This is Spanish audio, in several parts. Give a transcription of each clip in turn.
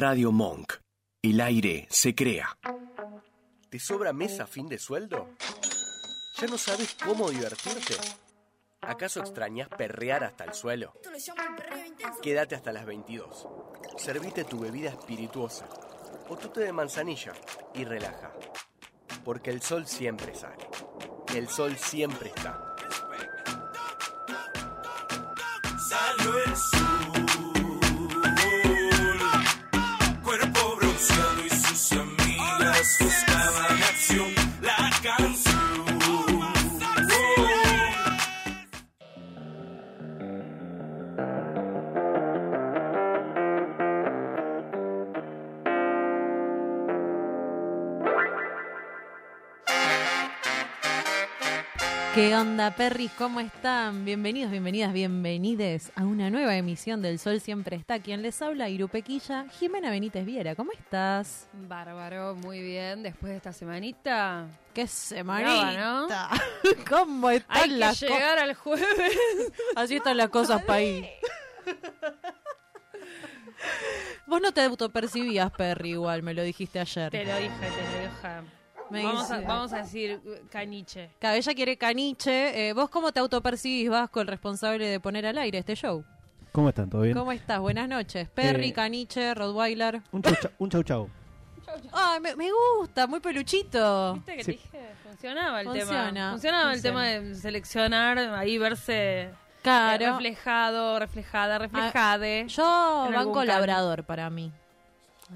Radio Monk. El aire se crea. ¿Te sobra mesa a fin de sueldo? ¿Ya no sabes cómo divertirte? ¿Acaso extrañas perrear hasta el suelo? Quédate hasta las 22. Servite tu bebida espirituosa o tu té de manzanilla y relaja. Porque el sol siempre sale. El sol siempre está. Salió el sol, perris? ¿Cómo están? Bienvenidos, bienvenidas, bienvenides a una nueva emisión del Sol Siempre Está. Quien les habla, Irupequilla, Jimena Benítez Viera. ¿Cómo estás? Bárbaro, muy bien. Después de esta semanita, ¡Qué semanita! Brava, ¿Cómo están hay que las llegar al jueves. Así están las cosas, país. Vos no te autopercibías, Perry, igual, me lo dijiste ayer. te lo dije, te lo dije. Me Vamos a, vamos a decir uh, caniche. Cada ella quiere caniche. Eh, ¿Vos cómo te autopercibís, Vasco, el responsable de poner al aire este show? ¿Cómo están? ¿Todo bien? ¿Cómo estás? Buenas noches. Perry, Eh, caniche, Rottweiler. Un chau chau. Un chau, chau. Ay, me, me gusta, muy peluchito. ¿Viste que Sí. te dije? Funcionaba el Funciona, tema. Funcionaba el tema de seleccionar, ahí verse eh, reflejado, reflejada, reflejade. Yo banco labrador para mí.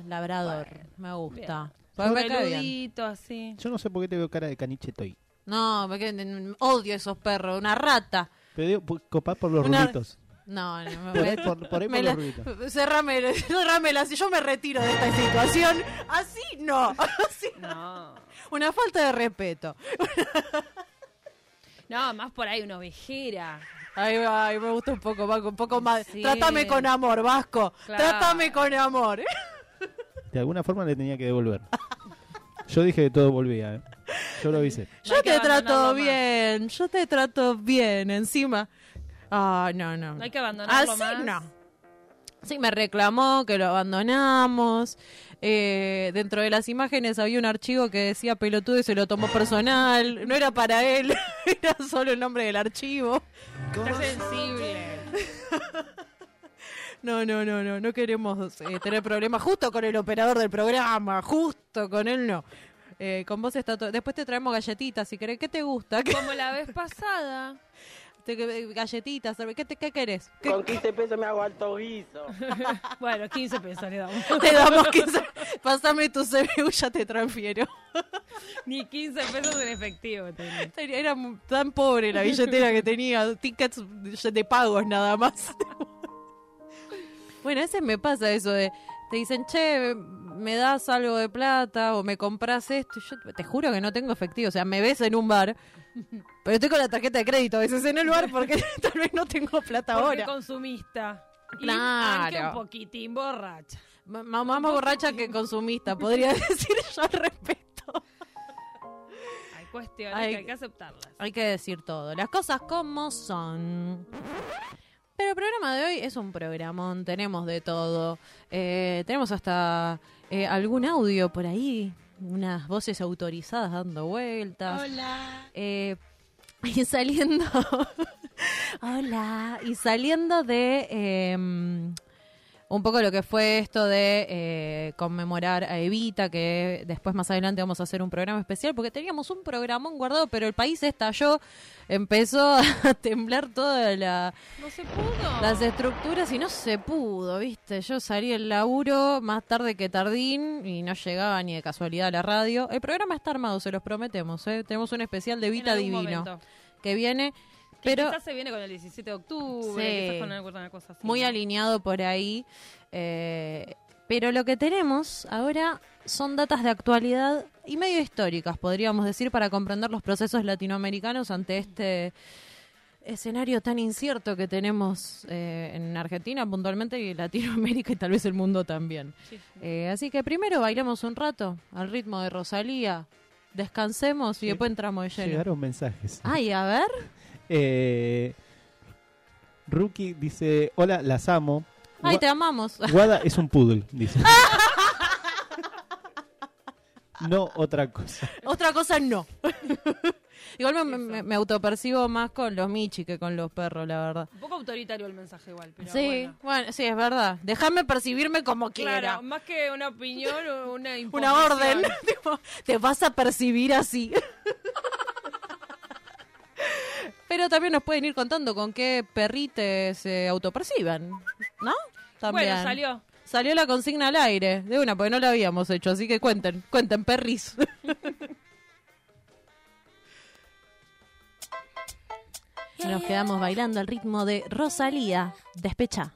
Labrador, me gusta. Bien. Peludito, así. Yo no sé por qué te veo cara de caniche toy. No, mm, odio esos perros, una rata. Pero digo, por- copá por los Una- rulitos. No, no, me, Por ahí me- por, por, ahí me por la- los cerrame, cerrame si yo me retiro de esta situación. Así no, así No. una falta de respeto. No, más por ahí una ovejera. Ay, ay, me gusta un poco, Vasco, un poco más. Sí. Trátame con amor, Vasco. Claro. Trátame con amor. De alguna forma le tenía que devolver. Yo dije que todo volvía, ¿eh? Yo lo avisé. Yo te trato más. bien, yo te trato bien, encima. Ah, no, no. No hay que abandonarlo Así más. no. Sí, me reclamó que lo abandonamos. Eh, dentro de las imágenes había un archivo que decía pelotudo y se lo tomó personal. No era para él, era solo el nombre del archivo. Está sensible. No, no, no, no, no queremos eh, tener problemas justo con el operador del programa, justo con él no. Eh, con vos está todo. Después te traemos galletitas si querés. ¿Qué te gusta? ¿Qué Como la vez pasada. Te- galletitas, ¿qué, te, qué querés? ¿Qué- Con 15 pesos me hago alto guiso. Bueno, 15 pesos le damos. te damos 15. Pásame tu CBU, ya te transfiero. Ni 15 pesos en efectivo. tenía. Era tan pobre la billetera que tenía, tickets de pagos nada más. Bueno, a veces me pasa eso de, te dicen, che, me das algo de plata o me compras esto. Yo te juro que no tengo efectivo, o sea, me ves en un bar, pero estoy con la tarjeta de crédito a veces en el bar porque tal vez no tengo plata Porque ahora. consumista. Claro. un poquitín borracha. Ma- Más más borracha que consumista, podría decir yo al respecto. Hay cuestiones Hay- que hay que aceptarlas. Hay que decir todo, las cosas como son. Pero el programa de hoy es un programón, tenemos de todo. Eh, tenemos hasta eh, algún audio por ahí, unas voces autorizadas dando vueltas. Hola. Eh, y saliendo. Hola. Y saliendo de. Un poco lo que fue esto de eh, conmemorar a Evita, que después más adelante vamos a hacer un programa especial, porque teníamos un programón guardado, pero el país estalló, empezó a temblar toda la, No se pudo. las estructuras y no se pudo, ¿viste? Yo salí del laburo más tarde que tardín y no llegaba ni de casualidad a la radio. El programa está armado, se los prometemos, ¿eh? Tenemos un especial de Evita Divino momento. que viene, pero quizás se viene con el 17 de octubre, Sí. quizás con alguna cosa así. muy ¿no? alineado por ahí. eh, pero lo que tenemos ahora son datas de actualidad y medio históricas, podríamos decir, para comprender los procesos latinoamericanos ante este escenario tan incierto que tenemos eh, en Argentina puntualmente y en Latinoamérica y tal vez el mundo también. Sí, sí. Eh, así que primero bailemos un rato al ritmo de Rosalía, descansemos y Sí. después entramos de lleno. Llegaron mensajes. Ay, a ver. Eh, Rookie dice, hola, las amo. Ay, Gua- te amamos. Guada es un poodle, dice. no otra cosa. Otra cosa no. Igual me, me- me autopercibo más con los michi que con los perros, la verdad. Un poco autoritario el mensaje igual, pero sí, bueno. bueno. sí, es verdad. Déjame percibirme como quiera. Claro, más que una opinión o una Una orden. Te vas a percibir así. Pero también nos pueden ir contando con qué perrites se autoperciben, ¿no? También. Bueno, salió. Salió la consigna al aire, de una, porque no la habíamos hecho, así que cuenten, cuenten, perris. Nos quedamos bailando al ritmo de Rosalía, despecha.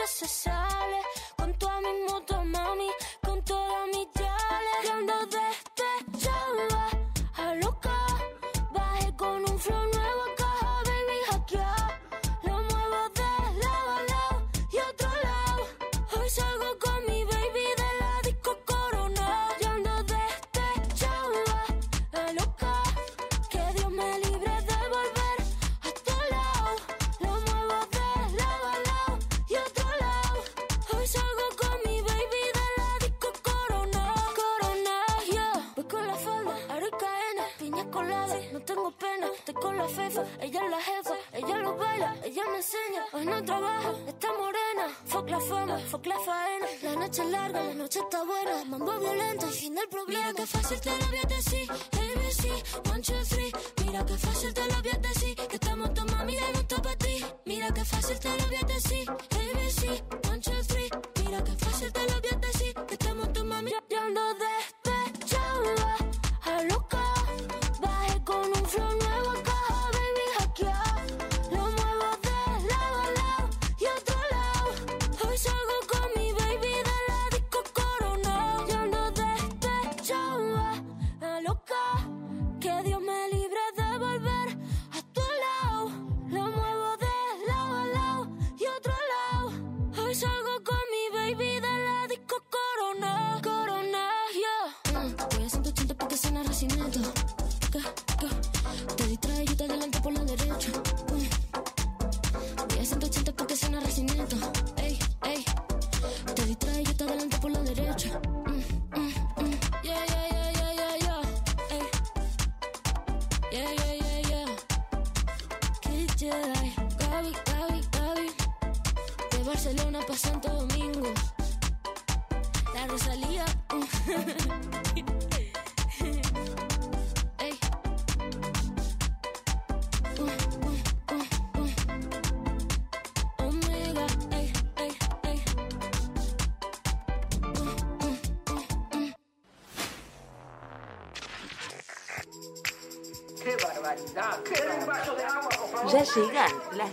Esta noche se sale la faena. La noche es larga, la noche está buena. Mambo violento, el fin del problema. Mira que fácil te lo voy a decir. ABC, one, two, three. Mira que fácil te lo voy a decir. Que estamos tu mami, no está para ti. Mira que fácil te lo voy a decir. ABC, one, two, three. Mira que fácil te lo voy a decir. Que estamos tu mami, ya ando despechada.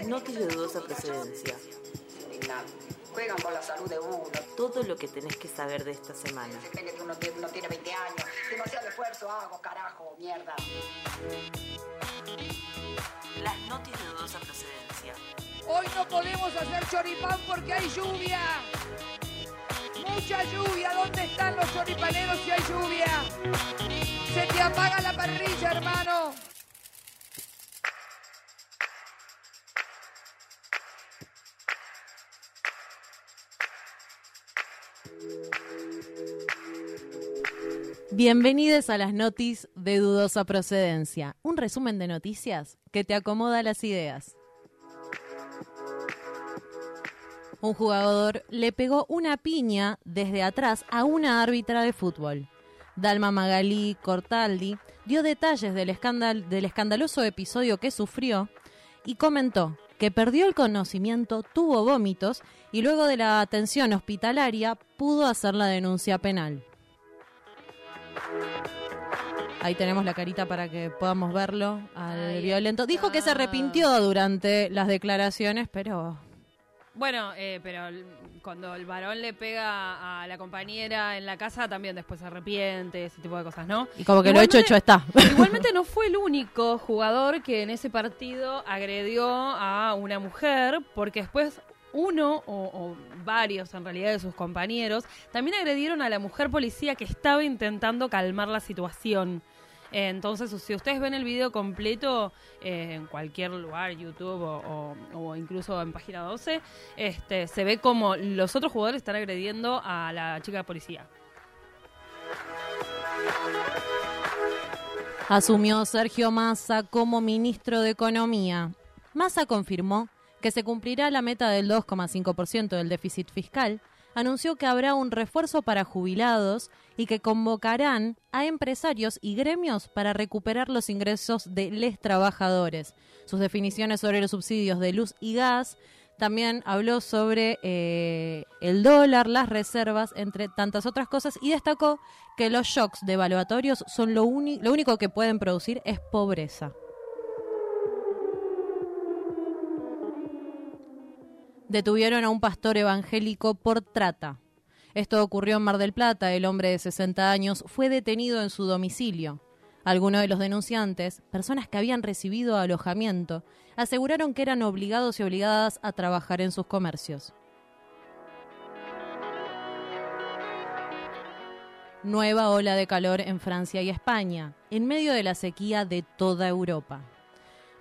Noticias de dudosa procedencia. Juegan con la salud de uno. Todo lo que tenés que saber de esta semana. Creen que uno, tiene- uno tiene 20 años. Demasiado esfuerzo hago, carajo, mierda. Las noticias de dudosa procedencia. Hoy no podemos hacer choripán porque hay lluvia. Mucha lluvia. ¿Dónde están los choripaneros si hay lluvia? Se te apaga la parrilla, hermano. Bienvenidos a las notis de dudosa procedencia, un resumen de noticias que te acomoda las ideas. Un jugador le pegó una piña desde atrás a una árbitra de fútbol. Dalma Magalí Cortaldi dio detalles del, del escandaloso episodio que sufrió y comentó que perdió el conocimiento, tuvo vómitos y luego de la atención hospitalaria pudo hacer la denuncia penal. Ahí tenemos la carita para que podamos verlo al violento. Dijo que se arrepintió durante las declaraciones, pero Bueno, eh, pero cuando el varón le pega a la compañera en la casa, también después se arrepiente, ese tipo de cosas, ¿no? y como que lo hecho hecho está. Igualmente no fue el único jugador que en ese partido agredió a una mujer, porque después uno o, varios en realidad de sus compañeros también agredieron a la mujer policía que estaba intentando calmar la situación. Entonces, si ustedes ven el video completo eh, en cualquier lugar, YouTube o incluso en página 12, este, se ve como los otros jugadores están agrediendo a la chica de policía. Asumió Sergio Massa como ministro de Economía. Massa confirmó que se cumplirá la meta del 2,5% del déficit fiscal, anunció que habrá un refuerzo para jubilados y que convocarán a empresarios y gremios para recuperar los ingresos de les trabajadores. Sus definiciones sobre los subsidios de luz y gas también habló sobre eh, el dólar, las reservas, entre tantas otras cosas, y destacó que los shocks devaluatorios son lo, lo único que pueden producir es pobreza. Detuvieron a un pastor evangélico por trata. Esto ocurrió en Mar del Plata. El hombre de 60 años fue detenido en su domicilio. Algunos de los denunciantes, personas que habían recibido alojamiento, aseguraron que eran obligados y obligadas a trabajar en sus comercios. Nueva ola de calor en Francia y España, en medio de la sequía de toda Europa.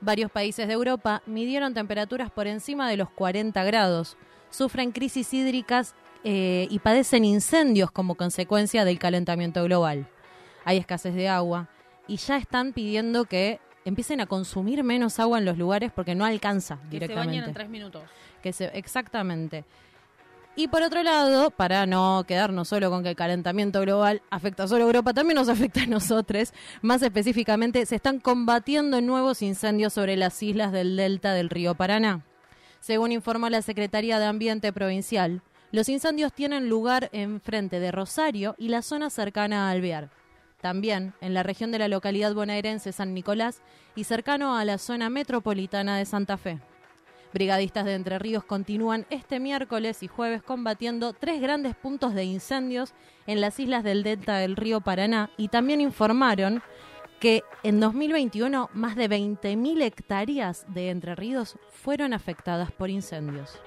Varios países de Europa midieron temperaturas por encima de los 40 grados, sufren crisis hídricas eh, y padecen incendios como consecuencia del calentamiento global. Hay escasez de agua y ya están pidiendo que empiecen a consumir menos agua en los lugares porque no alcanza Que se directamente. bañen en tres minutos. Que se, exactamente. Y por otro lado, para no quedarnos solo con que el calentamiento global afecta solo a Europa, también nos afecta a nosotros. Más específicamente, se están combatiendo nuevos incendios sobre las islas del delta del río Paraná. Según informó la Secretaría de Ambiente Provincial, los incendios tienen lugar en frente de Rosario y la zona cercana a Alvear. También en la región de la localidad bonaerense San Nicolás y cercano a la zona metropolitana de Santa Fe. Brigadistas de Entre Ríos continúan este miércoles y jueves combatiendo tres grandes puntos de incendios en las islas del delta del río Paraná y también informaron que en 2021 más de 20.000 hectáreas de Entre Ríos fueron afectadas por incendios.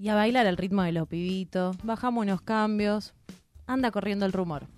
Y a bailar al ritmo de los pibitos, bajamos unos cambios, anda corriendo el rumor.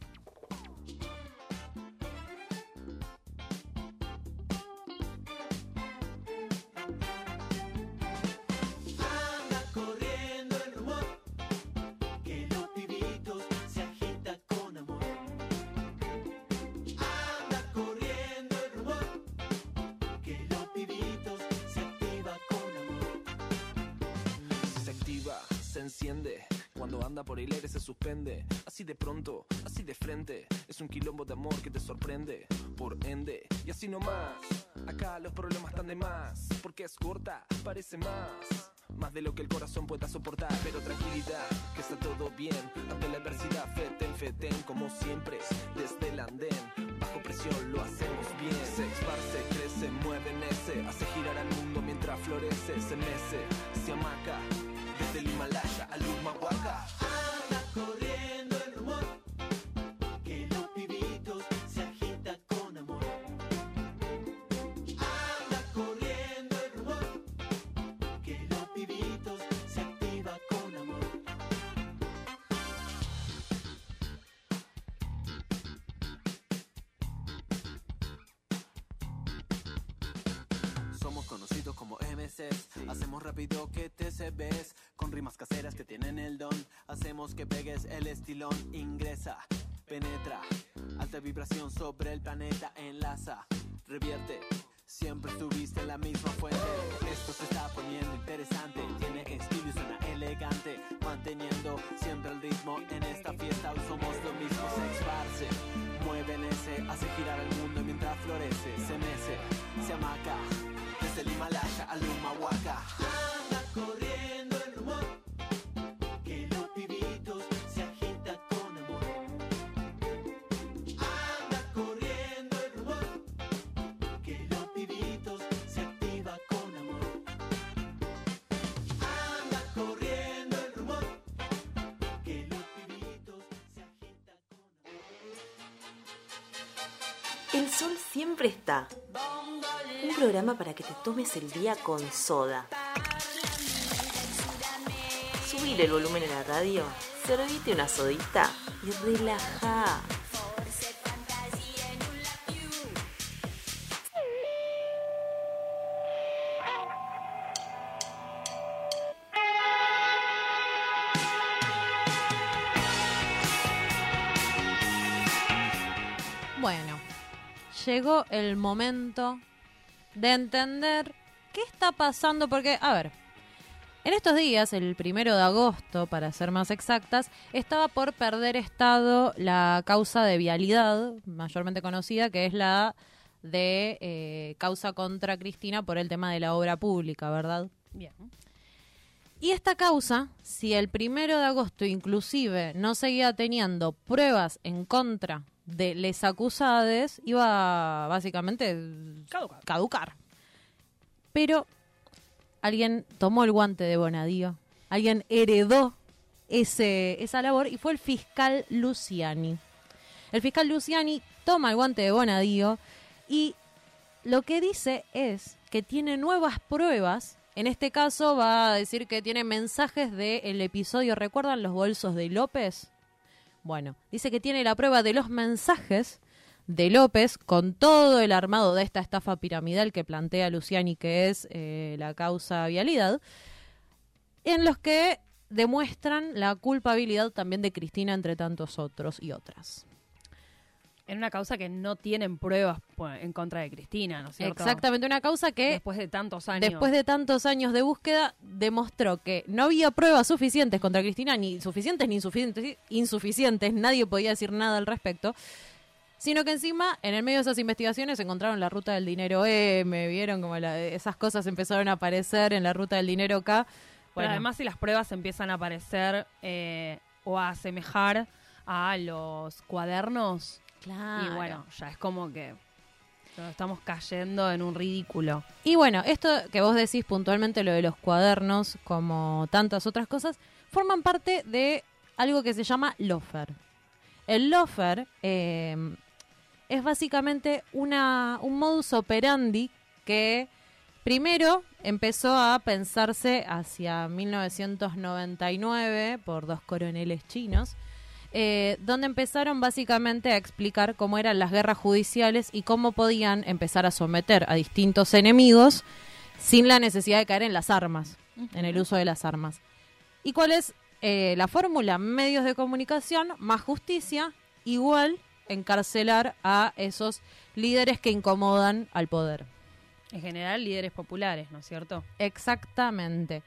Es corta, parece más. Más de lo que el corazón pueda soportar. Pero tranquilidad, rápido que te se ves, con rimas caseras que tienen el don, hacemos que pegues el estilón, ingresa, penetra, alta vibración sobre el planeta, enlaza, revierte. Siempre estuviste la misma fuente. Esto se está poniendo interesante. Tiene estilo y suena elegante. Manteniendo siempre el ritmo en esta fiesta. Hoy somos lo mismo. Se esparce, mueve en ese. Hace girar el mundo mientras florece. Se mece, se amaca. Desde el Himalaya al Humahuaca. Siempre está. Un programa para que te tomes el día con soda. Subile el volumen en la radio, servite una sodita y relaja. Llegó el momento de entender qué está pasando, porque, a ver, en estos días, el primero de agosto, para ser más exactas, estaba por perder estado la causa de vialidad, mayormente conocida, que es la de eh, causa contra Cristina por el tema de la obra pública, ¿verdad? Bien. Y esta causa, si el primero de agosto inclusive no seguía teniendo pruebas en contra de les acusades, iba básicamente Caducar. caducar. Pero alguien tomó el guante de Bonadío, alguien heredó ese, esa labor y fue el fiscal Luciani. El fiscal Luciani toma el guante de Bonadío y lo que dice es que tiene nuevas pruebas. En este caso va a decir que tiene mensajes del episodio, ¿recuerdan los bolsos de López? Bueno, dice que tiene la prueba de los mensajes de López con todo el armado de esta estafa piramidal que plantea Luciani, que es eh, la causa vialidad, en los que demuestran la culpabilidad también de Cristina entre tantos otros y otras. En una causa que no tienen pruebas pues, en contra de Cristina, ¿no es cierto? Exactamente, una causa que Después de tantos años. después de tantos años de búsqueda demostró que no había pruebas suficientes contra Cristina, ni suficientes ni insuficientes, insuficientes, nadie podía decir nada al respecto, sino que encima en el medio de esas investigaciones encontraron la ruta del dinero M, vieron como la- esas cosas empezaron a aparecer en la ruta del dinero K. Pero Bueno, además, si las pruebas empiezan a aparecer eh, o a asemejar a los cuadernos, claro. y bueno, ya es como que nos estamos cayendo en un ridículo. Y bueno, esto que vos decís puntualmente, lo de los cuadernos, como tantas otras cosas, forman parte de algo que se llama lofer. El lofer eh, es básicamente una, un modus operandi que primero empezó a pensarse hacia 1999 por dos coroneles chinos, eh, donde empezaron básicamente a explicar cómo eran las guerras judiciales y cómo podían empezar a someter a distintos enemigos sin la necesidad de caer en las armas, en el uso de las armas. ¿Y cuál es eh, la fórmula? Medios de comunicación más justicia, igual encarcelar a esos líderes que incomodan al poder. En general, líderes populares, ¿no es cierto? Exactamente.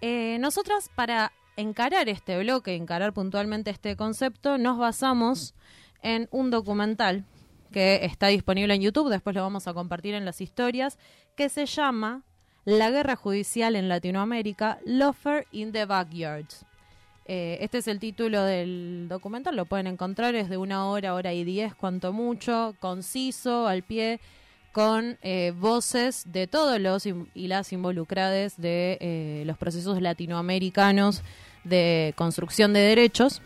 Eh, nosotras, para encarar este bloque, encarar puntualmente este concepto, nos basamos en un documental que está disponible en YouTube, después lo vamos a compartir en las historias, que se llama La guerra judicial en Latinoamérica, Lofer in the Backyards. Eh, este es el título del documental, lo pueden encontrar, es de una hora, hora y diez, cuanto mucho, conciso, al pie, con eh, voces de todos los y las involucradas de eh, los procesos latinoamericanos de construcción de derechos.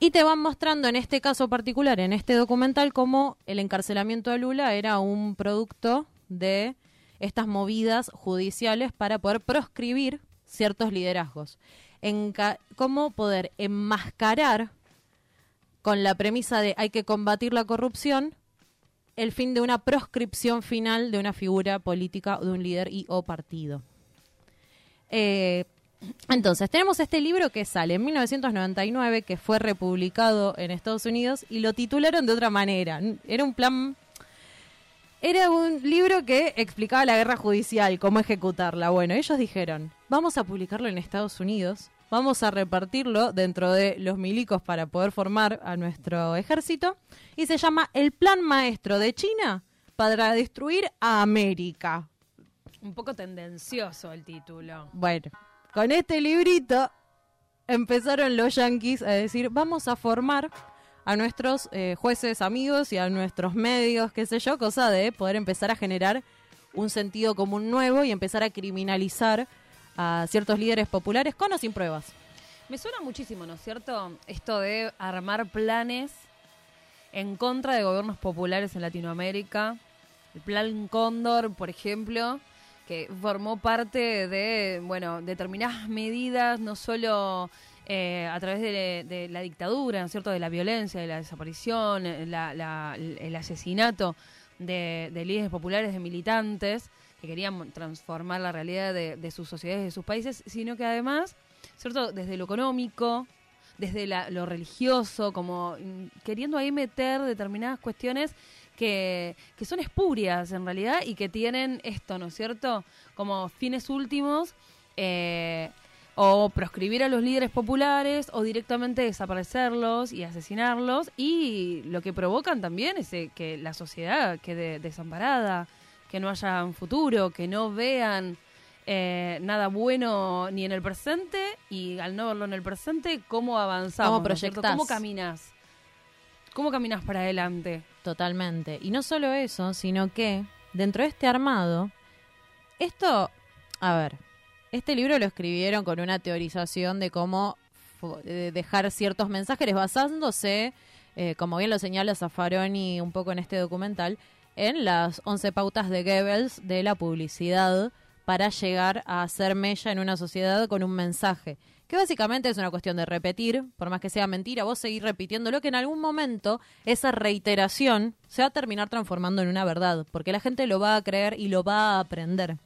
Y te van mostrando en este caso particular, en este documental, cómo el encarcelamiento de Lula era un producto de estas movidas judiciales para poder proscribir ciertos liderazgos. Cómo poder enmascarar con la premisa de hay que combatir la corrupción el fin de una proscripción final de una figura política de un líder y o partido. Eh, entonces, tenemos este libro que sale en 1999, que fue republicado en Estados Unidos y lo titularon de otra manera. Era un plan... Era un libro que explicaba la guerra judicial, cómo ejecutarla. Bueno, ellos dijeron, vamos a publicarlo en Estados Unidos, vamos a repartirlo dentro de los milicos para poder formar a nuestro ejército, y se llama El Plan Maestro de China para destruir a América. Un poco tendencioso el título. Bueno, con este librito empezaron los yanquis a decir, vamos a formar a nuestros eh, jueces amigos y a nuestros medios, qué sé yo, cosa de poder empezar a generar un sentido común nuevo y empezar a criminalizar a ciertos líderes populares con o sin pruebas. Me suena muchísimo, ¿no es cierto? Esto de armar planes en contra de gobiernos populares en Latinoamérica. El Plan Cóndor, por ejemplo, que formó parte de, bueno, determinadas medidas, no solo eh, a través de, la dictadura, ¿no es cierto?, de la violencia, de la desaparición, eh, la- la- el asesinato de líderes populares, de militantes, que querían transformar la realidad de, de sus sociedades, de sus países, sino que además, ¿cierto?, desde lo económico, desde la- lo religioso, como mm, queriendo ahí meter determinadas cuestiones que, que son espurias en realidad y que tienen esto, ¿no es cierto? Como fines últimos, eh, o proscribir a los líderes populares o directamente desaparecerlos y asesinarlos y lo que provocan también es eh, que la sociedad quede desamparada, que no haya un futuro, que no vean eh, nada bueno ni en el presente y al no verlo en el presente, ¿cómo avanzamos? ¿Cómo proyectás? ¿Cómo caminas? ¿Cómo caminas para adelante? Totalmente. Y no solo eso, sino que dentro de este armado, esto, a ver, este libro lo escribieron con una teorización de cómo dejar ciertos mensajes basándose, eh, como bien lo señala Zaffaroni un poco en este documental, en las 11 pautas de Goebbels de la publicidad para llegar a hacer mella en una sociedad con un mensaje. Que básicamente es una cuestión de repetir, por más que sea mentira, vos seguir repitiendo lo que en algún momento esa reiteración se va a terminar transformando en una verdad, porque la gente lo va a creer y lo va a aprender.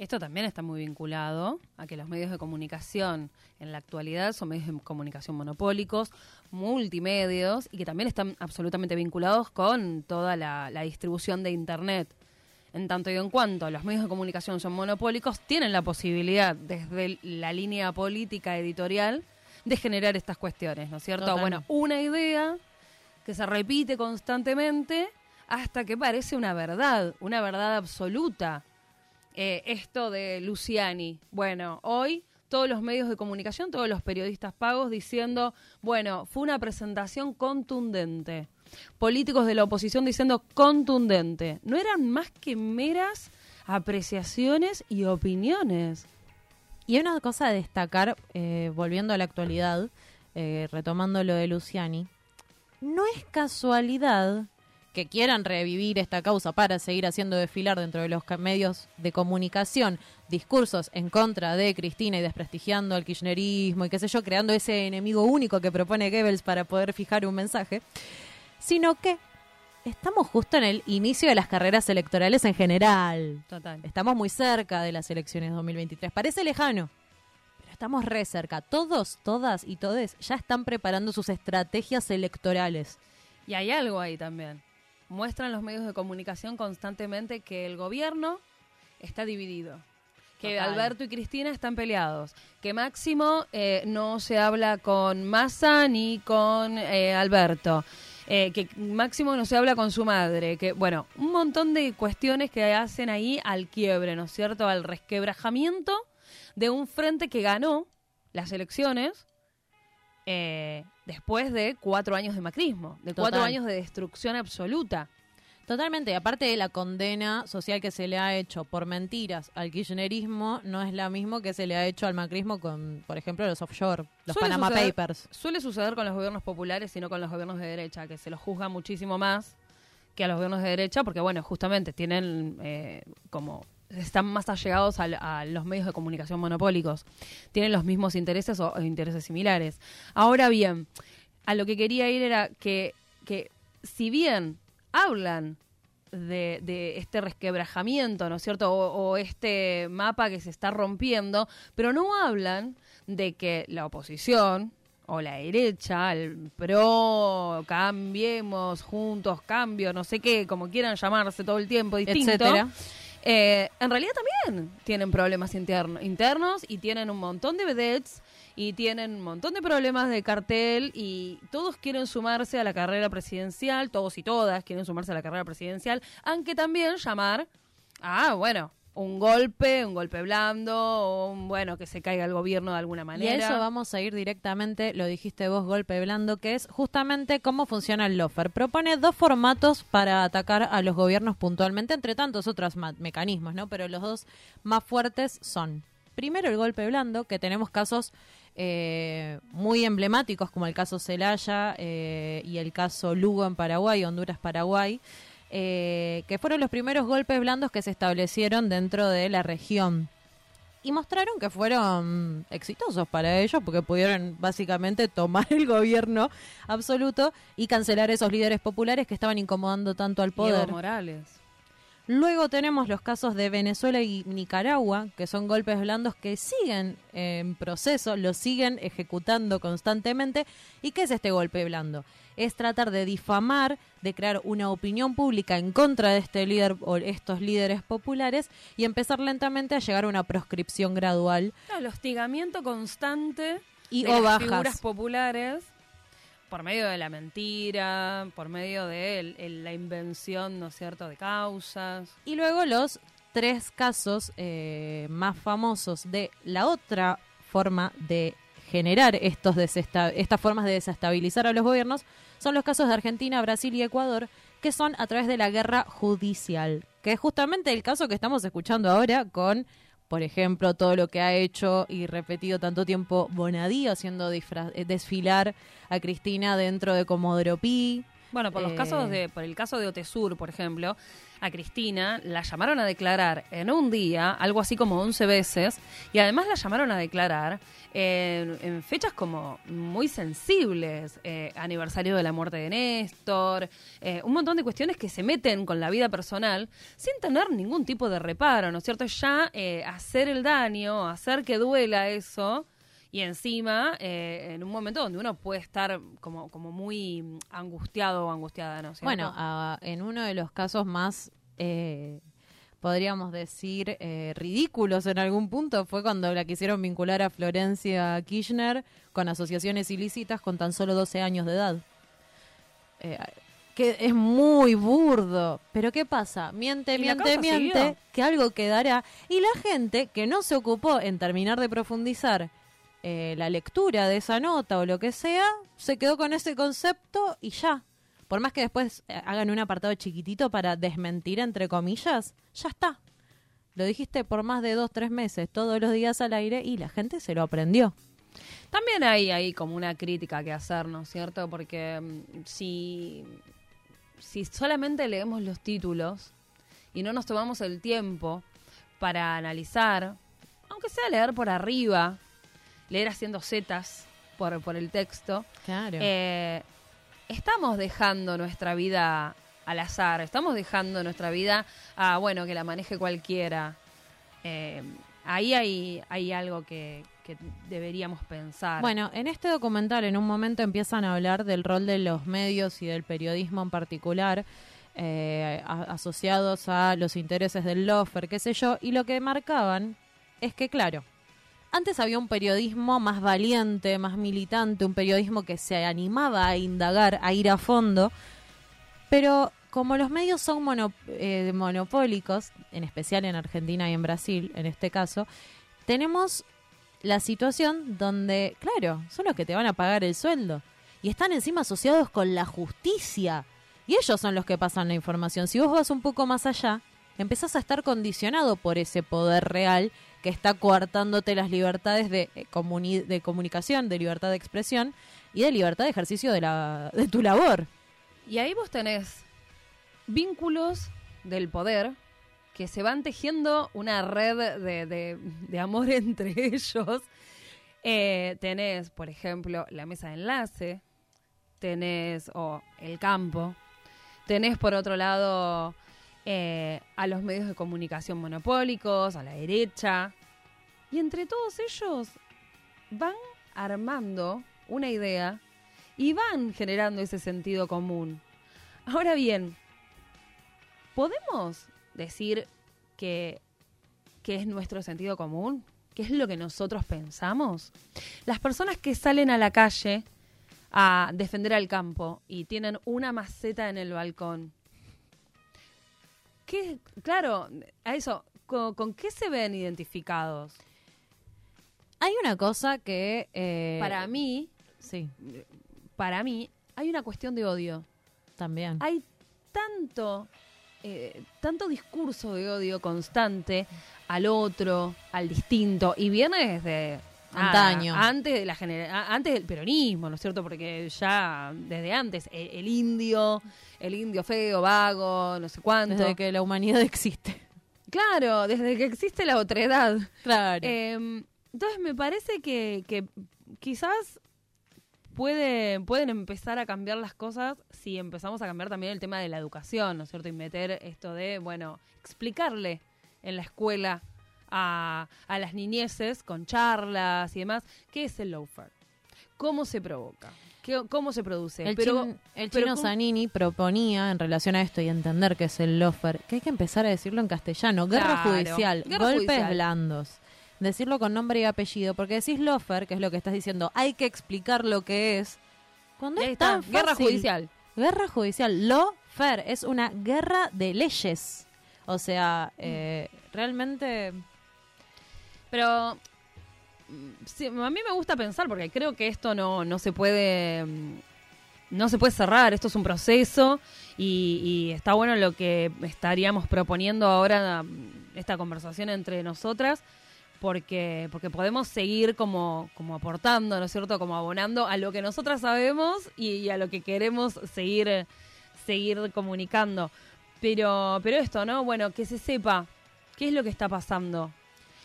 Esto también está muy vinculado a que los medios de comunicación en la actualidad son medios de comunicación monopólicos, multimedios, y que también están absolutamente vinculados con toda la, la distribución de Internet. En tanto y en cuanto los medios de comunicación son monopólicos, tienen la posibilidad, desde la línea política editorial, de generar estas cuestiones, ¿no es cierto? Bueno, una idea que se repite constantemente hasta que parece una verdad, una verdad absoluta. Eh, esto de Luciani. Bueno, hoy todos los medios de comunicación, todos los periodistas pagos diciendo, bueno, fue una presentación contundente. Políticos de la oposición diciendo contundente. No eran más que meras apreciaciones y opiniones. Y una cosa a destacar, eh, volviendo a la actualidad, eh, retomando lo de Luciani, no es casualidad que quieran revivir esta causa para seguir haciendo desfilar dentro de los medios de comunicación discursos en contra de Cristina y desprestigiando al kirchnerismo y qué sé yo, creando ese enemigo único que propone Goebbels para poder fijar un mensaje, sino que estamos justo en el inicio de las carreras electorales en general. Total. Estamos muy cerca de las elecciones 2023. Parece lejano, pero estamos re cerca. Todos, todas y todes ya están preparando sus estrategias electorales. Y hay algo ahí también. Muestran los medios de comunicación constantemente que el gobierno está dividido. Que Total. Alberto y Cristina están peleados. Que Máximo eh, no se habla con Massa ni con eh, Alberto. Eh, que Máximo no se habla con su madre. Que, bueno, un montón de cuestiones que hacen ahí al quiebre, ¿no es cierto? Al resquebrajamiento de un frente que ganó las elecciones eh, después de cuatro años de macrismo, de cuatro años de destrucción absoluta. Totalmente, aparte de la condena social que se le ha hecho por mentiras al kirchnerismo, no es la misma que se le ha hecho al macrismo con, por ejemplo, los offshore, los Suele Panama suceder- Papers. Suele suceder con los gobiernos populares y no con los gobiernos de derecha, que se los juzga muchísimo más que a los gobiernos de derecha, porque bueno, justamente tienen eh, como están más allegados al- a, los medios de comunicación monopólicos, tienen los mismos intereses o, intereses similares. Ahora bien, a lo que quería ir era que, que si bien hablan de, de este resquebrajamiento, ¿no es cierto? O, o este mapa que se está rompiendo, pero no hablan de que la oposición o la derecha, el pro, cambiemos, juntos, cambio, no sé qué, como quieran llamarse todo el tiempo, distinto. Etcétera. Eh, en realidad también tienen problemas interno- internos y tienen un montón de vedettes y tienen un montón de problemas de cartel y todos quieren sumarse a la carrera presidencial, todos y todas quieren sumarse a la carrera presidencial, aunque también llamar a, bueno, un golpe, un golpe blando, o un, bueno, que se caiga el gobierno de alguna Y manera. a eso vamos a ir directamente, lo dijiste vos, golpe blando, que es justamente cómo funciona el lofer. Propone dos formatos para atacar a los gobiernos puntualmente, entre tantos otros mecanismos, ¿no? Pero los dos más fuertes son, Primero el golpe blando, que tenemos casos eh, muy emblemáticos como el caso Celaya eh, y el caso Lugo en Paraguay, Honduras-Paraguay, eh, que fueron los primeros golpes blandos que se establecieron dentro de la región. Y mostraron que fueron exitosos para ellos porque pudieron básicamente tomar el gobierno absoluto y cancelar esos líderes populares que estaban incomodando tanto al poder. Morales. Luego tenemos los casos de Venezuela y Nicaragua, que son golpes blandos que siguen en proceso, los siguen ejecutando constantemente. ¿Y qué es este golpe blando? Es tratar de difamar, de crear una opinión pública en contra de este líder o estos líderes populares y empezar lentamente a llegar a una proscripción gradual. El hostigamiento constante Y de o las bajas. figuras populares por medio de la mentira, por medio de el- el- la invención, ¿no es cierto?, de causas. Y luego los tres casos eh, más famosos de la otra forma de generar estos estas formas de desestabilizar a los gobiernos son los casos de Argentina, Brasil y Ecuador, que son a través de la guerra judicial, que es justamente el caso que estamos escuchando ahora con, por ejemplo, todo lo que ha hecho y repetido tanto tiempo Bonadío, haciendo desfilar a Cristina dentro de Comodoro Pi. Bueno, por los Eh, casos de, por el caso de Otesur, por ejemplo, a Cristina la llamaron a declarar en un día, algo así como 11 veces, y además la llamaron a declarar en, en fechas como muy sensibles, eh, aniversario de la muerte de Néstor, eh, un montón de cuestiones que se meten con la vida personal sin tener ningún tipo de reparo, ¿no es cierto? Ya eh, hacer el daño, hacer que duela eso, y encima, eh, en un momento donde uno puede estar como, como muy angustiado o angustiada, ¿no cierto? Bueno, a- en uno de los casos más, eh, podríamos decir, eh, ridículos en algún punto, fue cuando la quisieron vincular a Florencia Kirchner con asociaciones ilícitas con tan solo 12 años de edad. Eh, que es muy burdo. Pero ¿qué pasa? Miente, miente, miente, siguió. que algo quedará. Y la gente que no se ocupó en terminar de profundizar eh, la lectura de esa nota o lo que sea, se quedó con ese concepto y ya. Por más que después eh, hagan un apartado chiquitito para desmentir, entre comillas, ya está. Lo dijiste por más de dos, tres meses, todos los días al aire y la gente se lo aprendió. También hay ahí como una crítica que hacer, ¿no cierto? Porque mm, si, si solamente leemos los títulos y no nos tomamos el tiempo para analizar, aunque sea leer por arriba, leer haciendo zetas por, por el texto, Claro. eh, estamos dejando nuestra vida al azar, estamos dejando nuestra vida a, bueno, que la maneje cualquiera. Eh, ahí hay, hay algo que, que deberíamos pensar. Bueno, en este documental en un momento empiezan a hablar del rol de los medios y del periodismo en particular, eh, a- asociados a los intereses del lofer, qué sé yo, y lo que marcaban es que, claro, antes había un periodismo más valiente, más militante, un periodismo que se animaba a indagar, a ir a fondo, pero como los medios son mono- eh, monopólicos, en especial en Argentina y en Brasil, en este caso, tenemos la situación donde, claro, son los que te van a pagar el sueldo. Y están encima asociados con la justicia. Y ellos son los que pasan la información. Si vos vas un poco más allá, empezás a estar condicionado por ese poder real que está coartándote las libertades de, eh, de comunicación, de libertad de expresión y de libertad de ejercicio de, la, de tu labor. Y ahí vos tenés vínculos del poder que se van tejiendo una red de, de- de amor entre ellos. Eh, tenés, por ejemplo, la mesa de enlace, tenés o el campo, tenés por otro lado eh, a los medios de comunicación monopólicos, a la derecha, y entre todos ellos van armando una idea y van generando ese sentido común. Ahora bien, ¿podemos decir que, que es nuestro sentido común? ¿Qué es lo que nosotros pensamos? Las personas que salen a la calle a defender al campo y tienen una maceta en el balcón, ¿qué, claro, a eso, ¿con, con qué se ven identificados? Hay una cosa que... eh, Para mí, Sí, para mí, hay una cuestión de odio. también. Hay tanto eh, tanto discurso de odio constante al otro, al distinto, y viene desde Antaño. antes de la genera- antes del peronismo, ¿no es cierto? Porque ya desde antes el, el indio, el indio feo, vago, no sé cuánto. Desde que la humanidad existe. Claro, desde que existe la otredad. Claro. Eh, entonces me parece que, que quizás puede, pueden empezar a cambiar las cosas si empezamos a cambiar también el tema de la educación, ¿no es cierto? Y meter esto de, bueno, explicarle en la escuela a, a las niñeces con charlas y demás, ¿qué es el loafer? ¿Cómo se provoca? ¿Qué- ¿Cómo se produce? El, Pero- chin- el pero chino ¿cómo- Zanini proponía, en relación a esto y entender qué es el lofer, que hay que empezar a decirlo en castellano. Guerra Claro, judicial, guerra golpes judicial. blandos. Decirlo con nombre y apellido, porque decís lofer, que es lo que estás diciendo, hay que explicar lo que es. Cuando es tan está, guerra fácil. judicial. Guerra judicial. Lofer es una guerra de leyes. O sea, eh, realmente... Pero mm, sí, a mí me gusta pensar, porque creo que esto no, no se puede. mm, No se puede cerrar, esto es un proceso y, está bueno lo que estaríamos proponiendo ahora, mm, esta conversación entre nosotras, porque, porque podemos seguir como, como aportando, ¿no es cierto? Como abonando a lo que nosotras sabemos y, y a lo que queremos seguir, seguir comunicando. Pero, pero esto, ¿no? Bueno, que se sepa qué es lo que está pasando.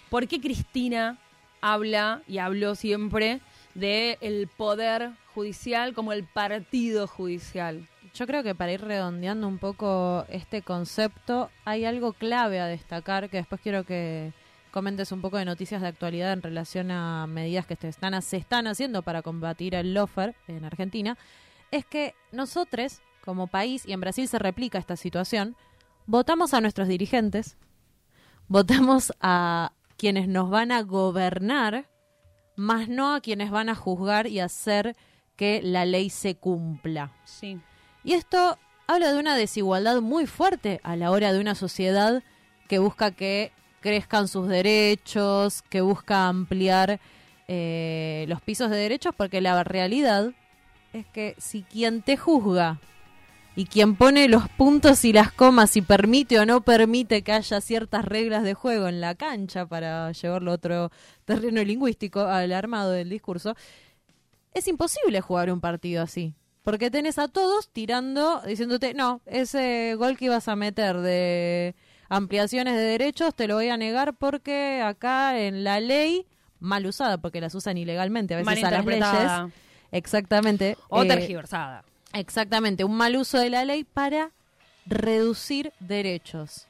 ¿Por qué Cristina habla y habló siempre de el poder judicial como el partido judicial? Yo creo que para ir redondeando un poco este concepto, hay algo clave a destacar que después quiero que comentes un poco de noticias de actualidad en relación a medidas que se están, se están haciendo para combatir el lofer en Argentina. Es que nosotros, como país, y en Brasil se replica esta situación, votamos a nuestros dirigentes, votamos a quienes nos van a gobernar, más no a quienes van a juzgar y hacer que la ley se cumpla. Sí. Y esto habla de una desigualdad muy fuerte a la hora de una sociedad que busca que crezcan sus derechos, que busca ampliar eh, los pisos de derechos, porque la realidad es que si quien te juzga y quien pone los puntos y las comas y permite o no permite que haya ciertas reglas de juego en la cancha para llevarlo a otro terreno lingüístico al armado del discurso, es imposible jugar un partido así. Porque tenés a todos tirando, diciéndote, no, ese gol que ibas a meter de ampliaciones de derechos te lo voy a negar porque acá en la ley, mal usada, porque las usan ilegalmente a veces a las leyes. Exactamente. O eh, tergiversada. Exactamente, un mal uso de la ley para reducir derechos.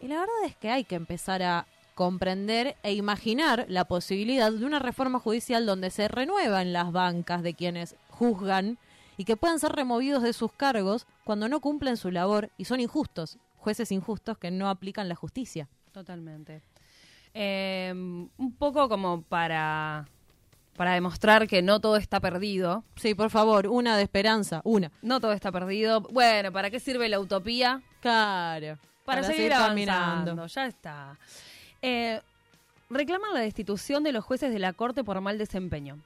Y la verdad es que hay que empezar a comprender e imaginar la posibilidad de una reforma judicial donde se renuevan las bancas de quienes juzgan y que puedan ser removidos de sus cargos cuando no cumplen su labor y son injustos, jueces injustos que no aplican la justicia. Totalmente. Eh, un poco como para, para demostrar que no todo está perdido. Sí, por favor, una de esperanza, una. No todo está perdido. Bueno, ¿para qué sirve la utopía? Claro. Para, Para seguir, seguir avanzando. caminando. Ya está. Eh, reclaman la destitución de los jueces de la Corte por mal desempeño.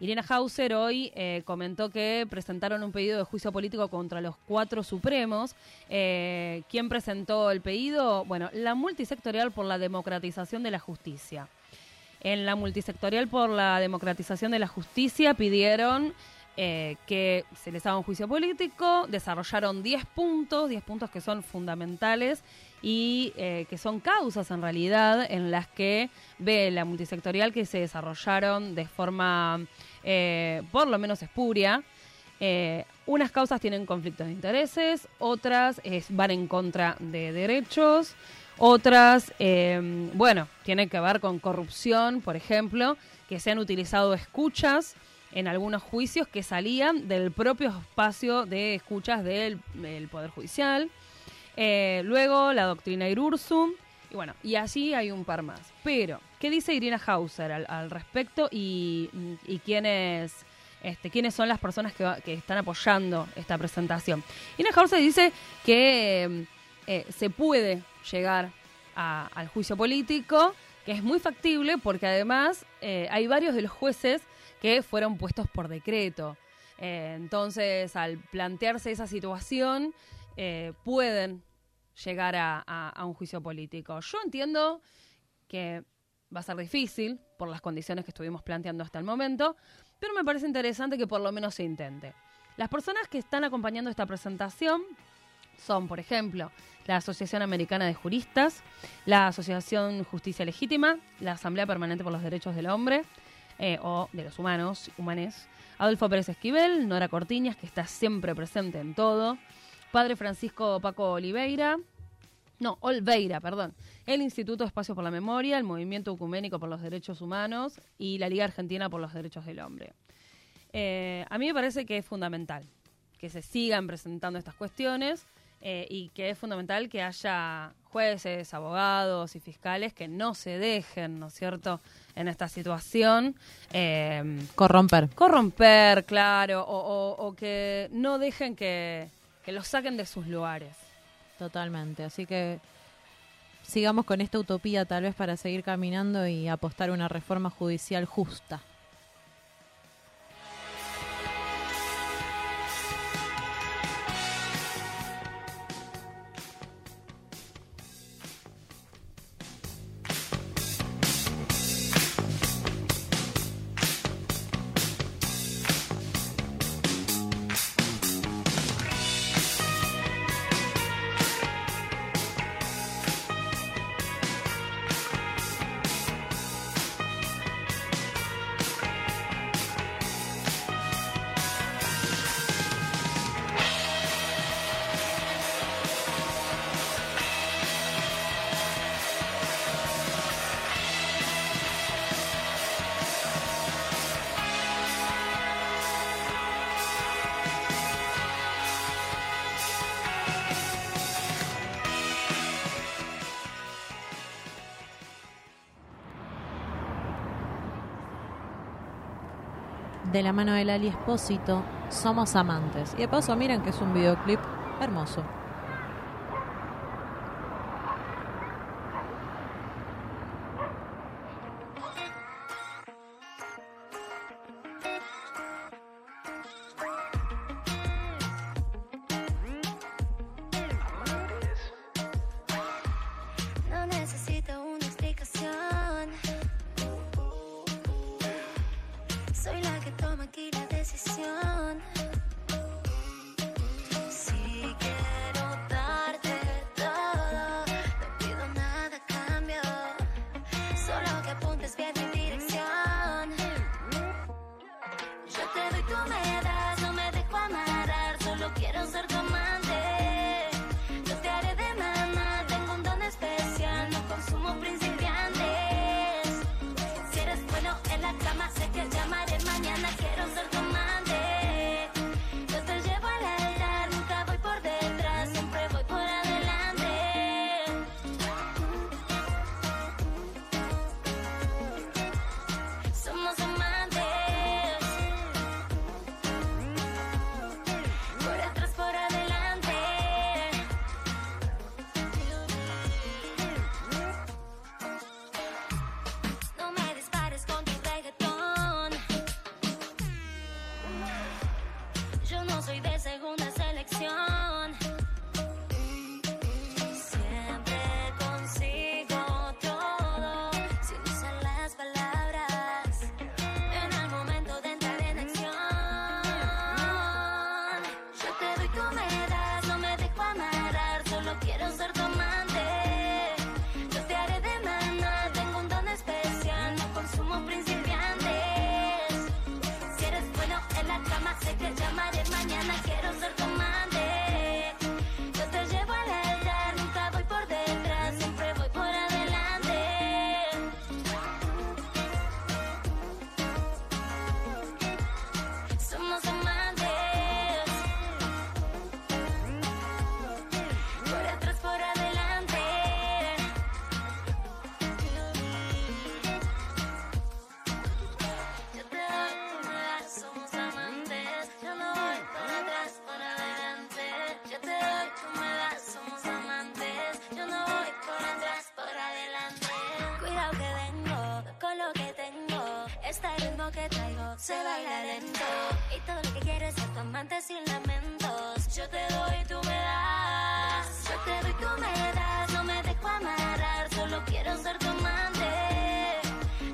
Irena Hauser hoy eh, comentó que presentaron un pedido de juicio político contra los cuatro supremos. Eh, ¿Quién presentó el pedido? Bueno, la multisectorial por la democratización de la justicia. En la multisectorial por la democratización de la justicia pidieron eh, que se les haga un juicio político, desarrollaron 10 puntos, 10 puntos que son fundamentales y eh, que son causas en realidad en las que ve la multisectorial que se desarrollaron de forma eh, por lo menos espuria. Eh, unas causas tienen conflictos de intereses, otras van en contra de derechos, otras, eh, bueno, tienen que ver con corrupción, por ejemplo, que se han utilizado escuchas en algunos juicios que salían del propio espacio de escuchas del, Poder Judicial. Eh, luego la doctrina Irursum. Y bueno, y así hay un par más. Pero, ¿qué dice Irina Hauser al, al respecto y, y quiénes, este, quiénes son las personas que, que están apoyando esta presentación? Irina Hauser dice que eh, se puede llegar al juicio político, que es muy factible porque además eh, hay varios de los jueces que fueron puestos por decreto. Eh, entonces, al plantearse esa situación, pueden llegar a un juicio político. Yo entiendo que va a ser difícil por las condiciones que estuvimos planteando hasta el momento, pero me parece interesante que por lo menos se intente. Las personas que están acompañando esta presentación son, por ejemplo, la Asociación Americana de Juristas, la Asociación Justicia Legítima, la Asamblea Permanente por los Derechos del Hombre eh, o de los Humanos, Humanes, Adolfo Pérez Esquivel, Nora Cortiñas, que está siempre presente en todo, Padre Francisco Paco Oliveira, no, Olveira, perdón, el Instituto Espacio por la Memoria, el Movimiento Ecuménico por los Derechos Humanos y la Liga Argentina por los Derechos del Hombre. Eh, a mí me parece que es fundamental que se sigan presentando estas cuestiones eh, y que es fundamental que haya jueces, abogados y fiscales que no se dejen, ¿no es cierto?, en esta situación. eh, Corromper. corromper, claro, o, o- o que no dejen que, que los saquen de sus lugares. Totalmente. Así que sigamos con esta utopía tal vez para seguir caminando y apostar una reforma judicial justa. De la mano de Lali Espósito, Somos Amantes. Y de paso, miren que es un videoclip hermoso. Se baila lento. Y todo lo que quieres es tu amante sin lamentos. Yo te doy, tú me das. Yo te doy, tú me das, no me dejo amarrar, solo quiero ser tu amante.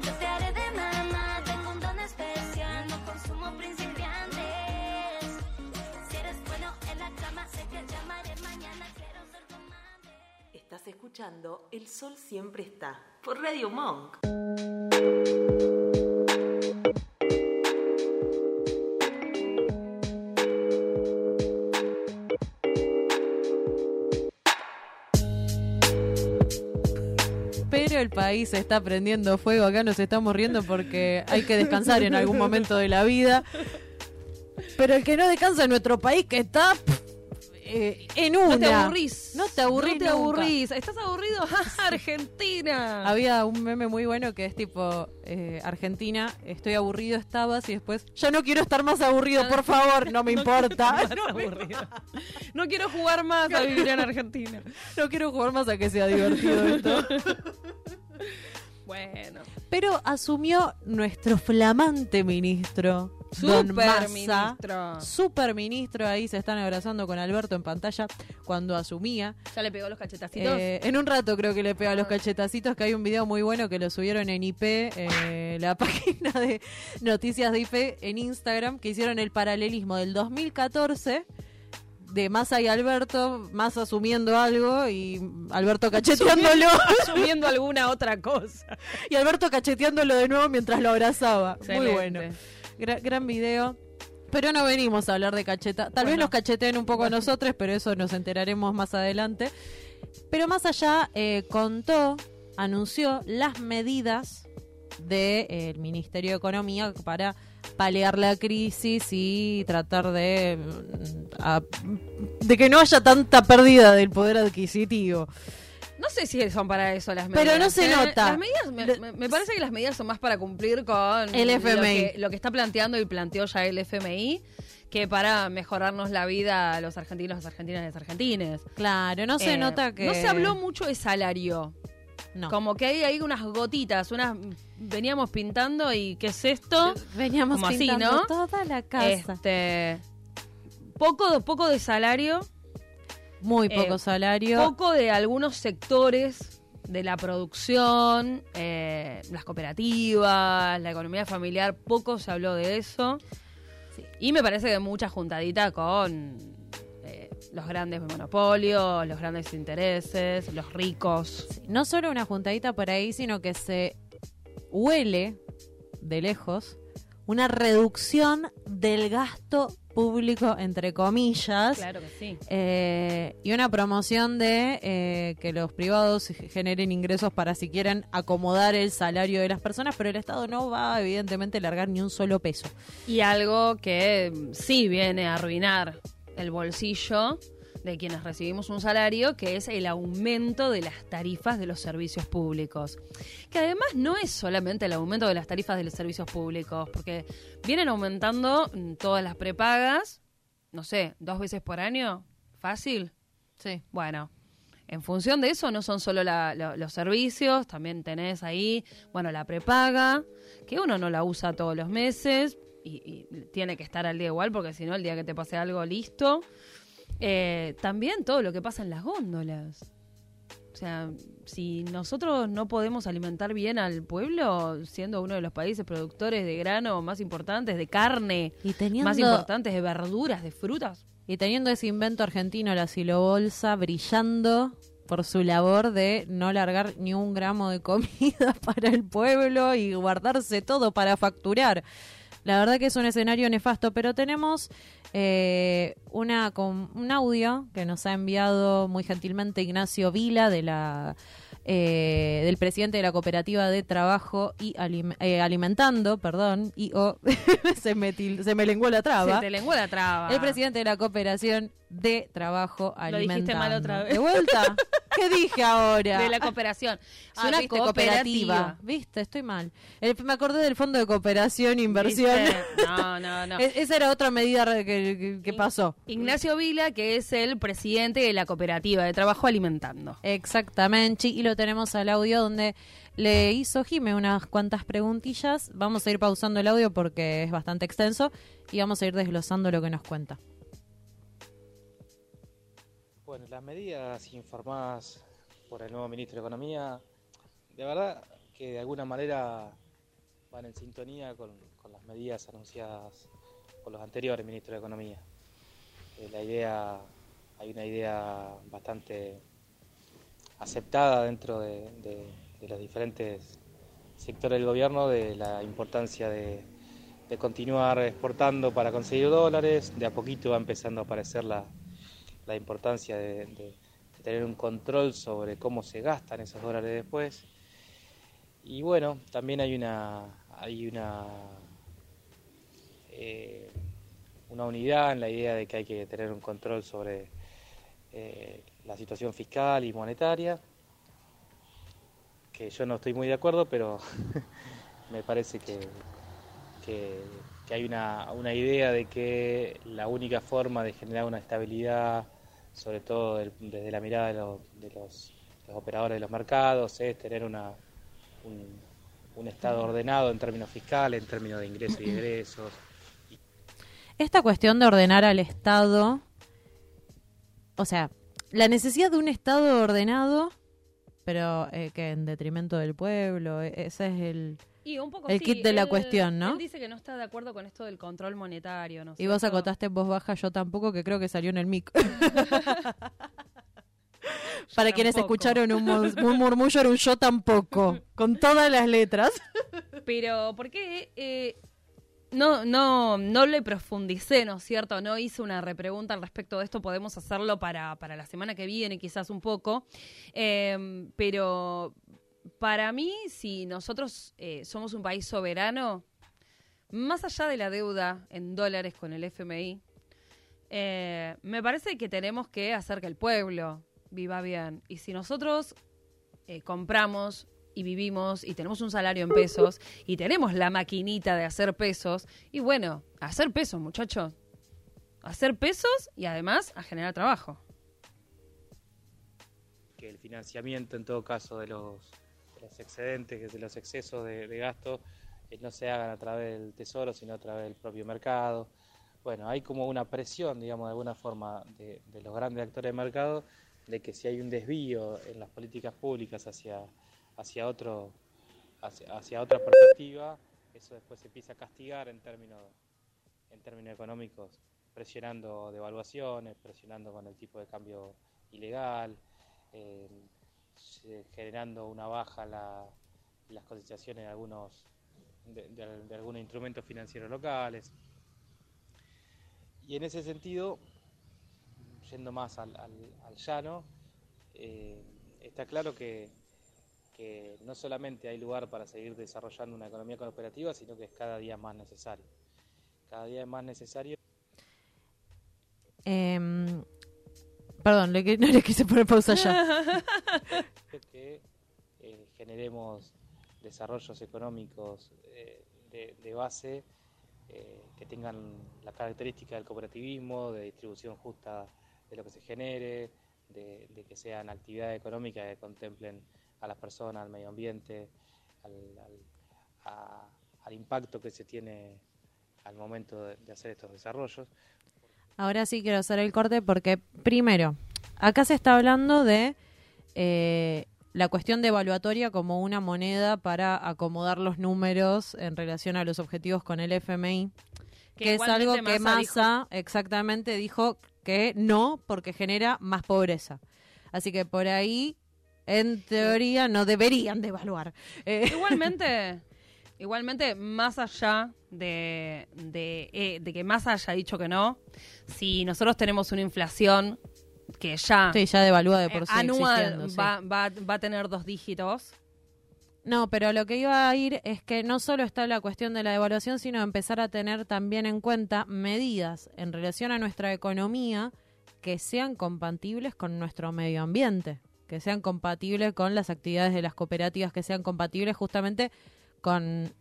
Yo te haré de mamá, tengo un don especial, no consumo principiantes. Si eres bueno en la cama, sé que llamaré mañana, quiero ser tu amante. Estás escuchando El Sol Siempre Está por Radio Monk. El país está prendiendo fuego. Acá nos estamos riendo porque hay que descansar en algún momento de la vida. Pero el que no descansa en nuestro país, que está eh, en una. No te aburrís. No te aburrís. No te aburrís. ¿Estás aburrido? Argentina. Había un meme muy bueno que es tipo eh, Argentina, estoy aburrido, estabas y después ya no quiero estar más aburrido, por favor, no me importa. Más aburrido. No quiero jugar más a vivir en Argentina. No quiero jugar más a que sea divertido esto. Bueno. Pero asumió nuestro flamante ministro. Don Super Massa, ministro. Super ministro, ahí se están abrazando con Alberto en pantalla cuando asumía. Ya le pegó los cachetacitos. Eh, en un rato creo que le pega los cachetacitos, que hay un video muy bueno que lo subieron en IP, eh, la página de noticias de IP en Instagram, que hicieron el paralelismo del 2014 de Massa y Alberto, Massa asumiendo algo y Alberto cacheteándolo. Asumiendo alguna otra cosa. y Alberto cacheteándolo de nuevo mientras lo abrazaba. Muy bueno. Gra- gran video. Pero no venimos a hablar de cacheta. Tal vez nos cacheteen un poco a nosotros, pero eso nos enteraremos más adelante. Pero más allá, eh, contó, anunció las medidas del Ministerio de Economía para paliar la crisis y tratar de, mm, a- de que no haya tanta pérdida del poder adquisitivo. No sé si son para eso las medidas. Pero no se ¿eh? nota. Las medidas, me, me- parece que las medidas son más para cumplir con El Lo FMI. que, lo que está planteando y planteó ya el FMI que para mejorarnos la vida a los argentinos, las argentinas y las argentines. Claro, no se Eh, nota que... No se habló mucho de salario. No. Como que hay ahí unas gotitas, unas veníamos pintando y ¿qué es esto? Veníamos Como así, pintando ¿no? toda la casa. Este poco poco de salario, Muy eh, poco salario. poco de algunos sectores de la producción, eh, las cooperativas, la economía familiar, poco se habló de eso. Y me parece que mucha juntadita con los grandes monopolios, los grandes intereses, los ricos. No solo una juntadita por ahí, sino que se huele de lejos una reducción del gasto público, entre comillas. Claro que sí. Eh, y una promoción de eh, que los privados generen ingresos para si quieren acomodar el salario de las personas, pero el Estado no va evidentemente a largar ni un solo peso. Y algo que mm, sí viene a arruinar el bolsillo de quienes recibimos un salario, que es el aumento de las tarifas de los servicios públicos. Que además no es solamente el aumento de las tarifas de los servicios públicos, porque vienen aumentando mm, todas las prepagas, no sé, dos veces por año, fácil. Sí. Bueno, en función de eso no son solo la- los servicios, también tenés ahí, bueno, la prepaga, que uno no la usa todos los meses y, y tiene que estar al día igual porque si no el día que te pase algo listo. Eh, también todo lo que pasa en las góndolas. O sea, si nosotros no podemos alimentar bien al pueblo, siendo uno de los países productores de grano más importantes, de carne, Y teniendo, más importantes, de verduras, de frutas, y teniendo ese invento argentino, la silobolsa, brillando por su labor de no largar ni un gramo de comida para el pueblo y guardarse todo para facturar. La verdad que es un escenario nefasto, pero tenemos eh, una con, un audio que nos ha enviado muy gentilmente Ignacio Vila de la eh, del presidente de la cooperativa de trabajo y Alim- eh, alimentando, perdón, y o se me se me lenguó la traba. se te lengua la traba. El presidente de la cooperación de trabajo Lo dijiste alimentando. mal otra vez. ¿De vuelta? ¿Qué dije ahora? De la cooperación. Es Ah, una viste, cooperativa. Viste, estoy mal. El- me acordé del fondo de cooperación e inversión. ¿Viste? No, no, no. E- Esa era otra medida que pasó. Ignacio Vila, que es el presidente de la cooperativa de trabajo alimentando. Exactamente. Y lo tenemos al audio donde le hizo Jime unas cuantas preguntillas. Vamos a ir pausando el audio porque es bastante extenso y vamos a ir desglosando lo que nos cuenta. Bueno, las medidas informadas por el nuevo ministro de Economía, de verdad que de alguna manera van en sintonía con, las medidas anunciadas por los anteriores ministros de Economía. Eh, la idea, hay una idea bastante aceptada dentro de, los diferentes sectores del gobierno de la importancia de, continuar exportando para conseguir dólares. De a poquito va empezando a aparecer la, la importancia de tener un control sobre cómo se gastan esos dólares después. Y bueno, también hay una, hay una, eh, una unidad en la idea de que hay que tener un control sobre eh, la situación fiscal y monetaria, que yo no estoy muy de acuerdo, pero me parece que, que, hay una, una idea de que la única forma de generar una estabilidad, sobre todo desde la mirada de, los operadores de los mercados, es tener una, un, un Estado ordenado en términos fiscales, en términos de ingresos y egresos. Esta cuestión de ordenar al Estado, o sea, la necesidad de un Estado ordenado, pero eh, que en detrimento del pueblo, e- ese es el, Y un poco el sí, kit de la cuestión, ¿no? Él dice que no está de acuerdo con esto del control monetario, ¿no? Y vos acotaste en voz baja, yo tampoco, que creo que salió en el mic. Para quienes tampoco. escucharon un murmullo, era un yo tampoco, con todas las letras. Pero, ¿por qué? eh, no, no, no le profundicé, ¿no es cierto? No hice una repregunta al respecto de esto. Podemos hacerlo para, para la semana que viene, quizás un poco. Eh, pero para mí, si nosotros eh, somos un país soberano, más allá de la deuda en dólares con el FMI, eh, me parece que tenemos que hacer que el pueblo viva bien. Y si nosotros eh, compramos y vivimos y tenemos un salario en pesos y tenemos la maquinita de hacer pesos, y bueno, hacer pesos, muchachos. Hacer pesos y además a generar trabajo. que el financiamiento en todo caso de los, de excedentes, de los excesos de, de gasto, eh, no se hagan a través del tesoro, sino a través del propio mercado. Bueno, hay como una presión, digamos, de alguna forma, de, de los grandes actores del mercado, de que si hay un desvío en las políticas públicas hacia, hacia, otro, hacia, hacia otra perspectiva, eso después se empieza a castigar en términos, en términos económicos, presionando devaluaciones, presionando con el tipo de cambio ilegal, eh, generando una baja la, las cotizaciones de algunos de, algunos instrumentos financieros locales. Y en ese sentido, yendo más al, al- al llano, eh, está claro que, que no solamente hay lugar para seguir desarrollando una economía cooperativa, sino que es cada día más necesario. Cada día es más necesario Em, perdón, le, no le quise poner pausa ya. que eh, generemos desarrollos económicos eh, de, de base eh, que tengan la característica del cooperativismo, de distribución justa de lo que se genere, de, de que sean actividades económicas que contemplen a las personas, al medio ambiente, al, al- a- al impacto que se tiene al momento de, de hacer estos desarrollos. Ahora sí quiero hacer el corte porque, primero, acá se está hablando de eh, la cuestión de evaluatoria como una moneda para acomodar los números en relación a los objetivos con el FMI, Que que, es algo que Massa dijo- Massa exactamente dijo que no porque genera más pobreza. Así que por ahí, en teoría, no deberían de evaluar. Eh, Igualmente, igualmente, más allá de, de, eh, de que Massa haya dicho que no, si nosotros tenemos una inflación que ya, Sí, ya devalúa de por eh, sí anual existiendo, sí. va, va, va a tener dos dígitos, No, pero lo que iba a ir es que no solo está la cuestión de la devaluación, sino empezar a tener también en cuenta medidas en relación a nuestra economía que sean compatibles con nuestro medio ambiente, que sean compatibles con las actividades de las cooperativas, que sean compatibles justamente con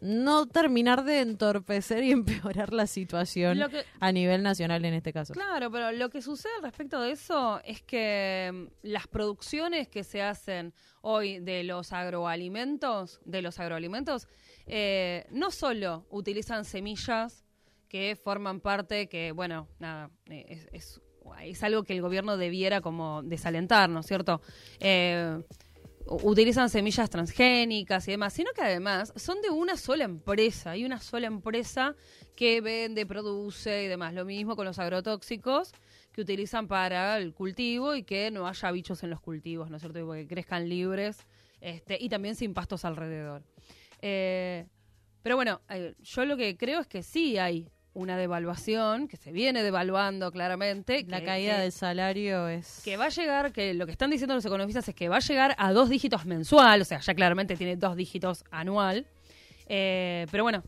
no terminar de entorpecer y empeorar la situación que- a nivel nacional en este caso. Claro, pero lo que sucede al respecto de eso es que mm, las producciones que se hacen hoy de los agroalimentos, de los agroalimentos, eh, no solo utilizan semillas que forman parte, que bueno, nada, eh, es, es es algo que el gobierno debiera como desalentar, ¿no es cierto? Eh, utilizan semillas transgénicas y demás, sino que además son de una sola empresa, hay una sola empresa que vende, produce y demás. Lo mismo con los agrotóxicos que utilizan para el cultivo y que no haya bichos en los cultivos, ¿no es cierto? Que crezcan libres este, y también sin pastos alrededor. Eh, pero bueno, eh, yo lo que creo es que sí hay una devaluación, que se viene devaluando claramente. La que- caída que- del salario es... que va a llegar, que lo que están diciendo los economistas es que va a llegar a dos dígitos mensual, o sea, ya claramente tiene dos dígitos anual. Eh, pero bueno,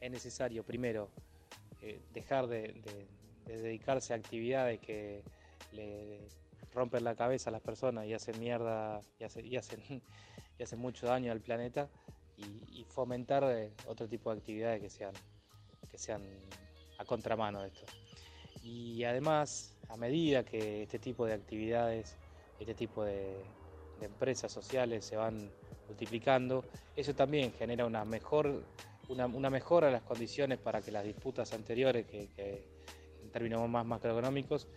es necesario primero eh, dejar de, de- de dedicarse a actividades que le rompen la cabeza a las personas y hacen mierda y, hace- y hacen, y hacen mucho daño al planeta y, fomentar eh, otro tipo de actividades que sean, que sean a contramano de esto. Y además, a medida que este tipo de actividades, este tipo de, de empresas sociales se van multiplicando, eso también genera una mejor una, una mejora en las condiciones para que las disputas anteriores, que, que en términos más macroeconómicos,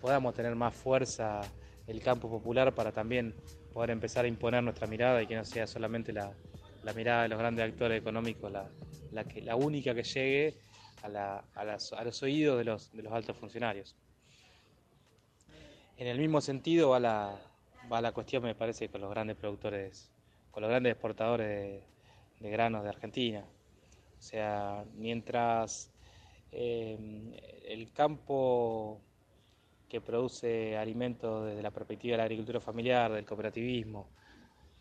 podamos tener más fuerza el campo popular para también poder empezar a imponer nuestra mirada y que no sea solamente la, la mirada de los grandes actores económicos la, la, que, la única que llegue a, la- a las- a los oídos de los, de los altos funcionarios. En el mismo sentido va la, va la cuestión, me parece, con los grandes productores, con los grandes exportadores de, granos de Argentina. O sea, mientras eh, el campo que produce alimentos desde la perspectiva de la agricultura familiar, del cooperativismo,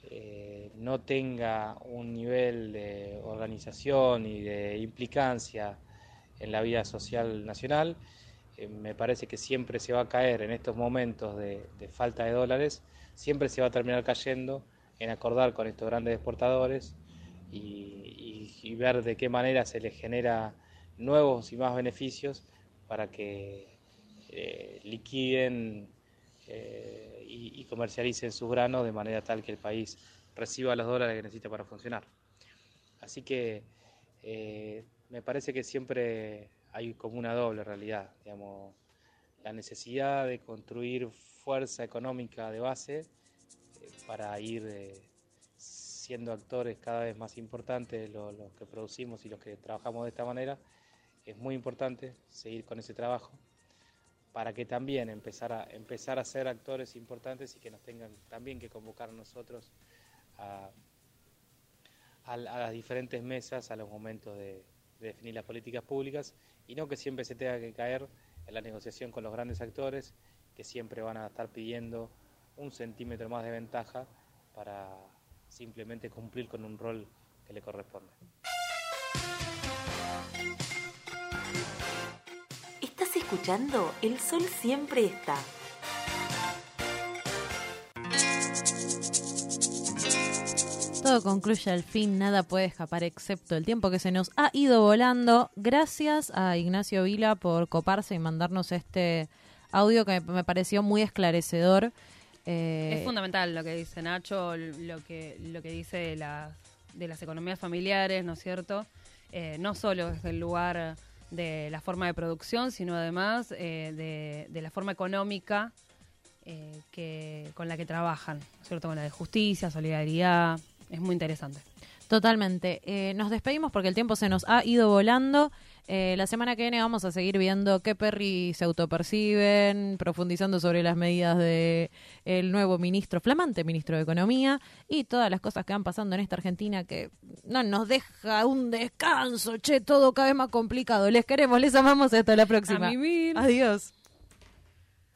eh, no tenga un nivel de organización y de implicancia en la vida social nacional, eh, me parece que siempre se va a caer en estos momentos de, falta de dólares, siempre se va a terminar cayendo en acordar con estos grandes exportadores y ver de qué manera se les genera nuevos y más beneficios para que eh, liquiden eh, y, comercialicen sus granos de manera tal que el país reciba los dólares que necesita para funcionar. Así que eh, me parece que siempre hay como una doble realidad, digamos, la necesidad de construir fuerza económica de base eh, para ir siendo actores cada vez más importantes lo- los que producimos y los que trabajamos de esta manera. Es muy importante seguir con ese trabajo para que también empezar a, empezar a ser actores importantes y que nos tengan también que convocar a nosotros a, las diferentes mesas a los momentos de, de definir las políticas públicas y no que siempre se tenga que caer en la negociación con los grandes actores que siempre van a estar pidiendo un centímetro más de ventaja para simplemente cumplir con un rol que le corresponde. Escuchando? El sol siempre está. Todo concluye al fin, nada puede escapar excepto el tiempo que se nos ha ido volando. Gracias a Ignacio Vila por coparse y mandarnos este audio que me pareció muy esclarecedor. Eh, es fundamental lo que dice Nacho, lo que, lo que dice de las, de las economías familiares, ¿no es cierto? Eh, no solo desde el lugar de la forma de producción, sino además eh, de, de la forma económica eh, que, con la que trabajan, ¿no es cierto? Con la de justicia, solidaridad, es muy interesante. Totalmente. Eh, nos despedimos porque el tiempo se nos ha ido volando. Eh, la semana que viene vamos a seguir viendo qué perry se autoperciben, profundizando sobre las medidas de el nuevo ministro, flamante ministro de Economía y todas las cosas que van pasando en esta Argentina que no nos deja un descanso, che, todo cada vez más complicado. Les queremos, les amamos, hasta la próxima. Adiós.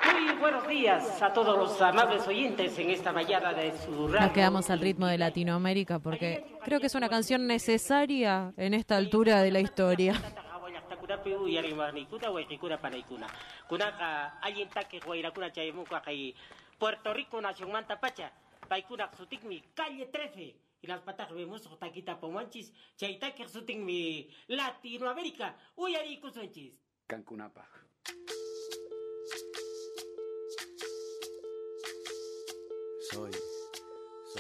Muy buenos días a todos los amables oyentes en esta mañana de su radio. Nos quedamos al ritmo de Latinoamérica porque creo que es una canción necesaria en esta altura de la historia. Takuna piu yari manikuna waikikuna panaikuna. Kuna ka alien take guairakuna chayemuka kai Puerto Rico nación manta pacha. Paikuna sutik mi calle 13. Y las patas vemos taquita pomanchis. Chaitake sutik mi Latinoamérica. Uyari kusunchis. Cancunapa. Soy,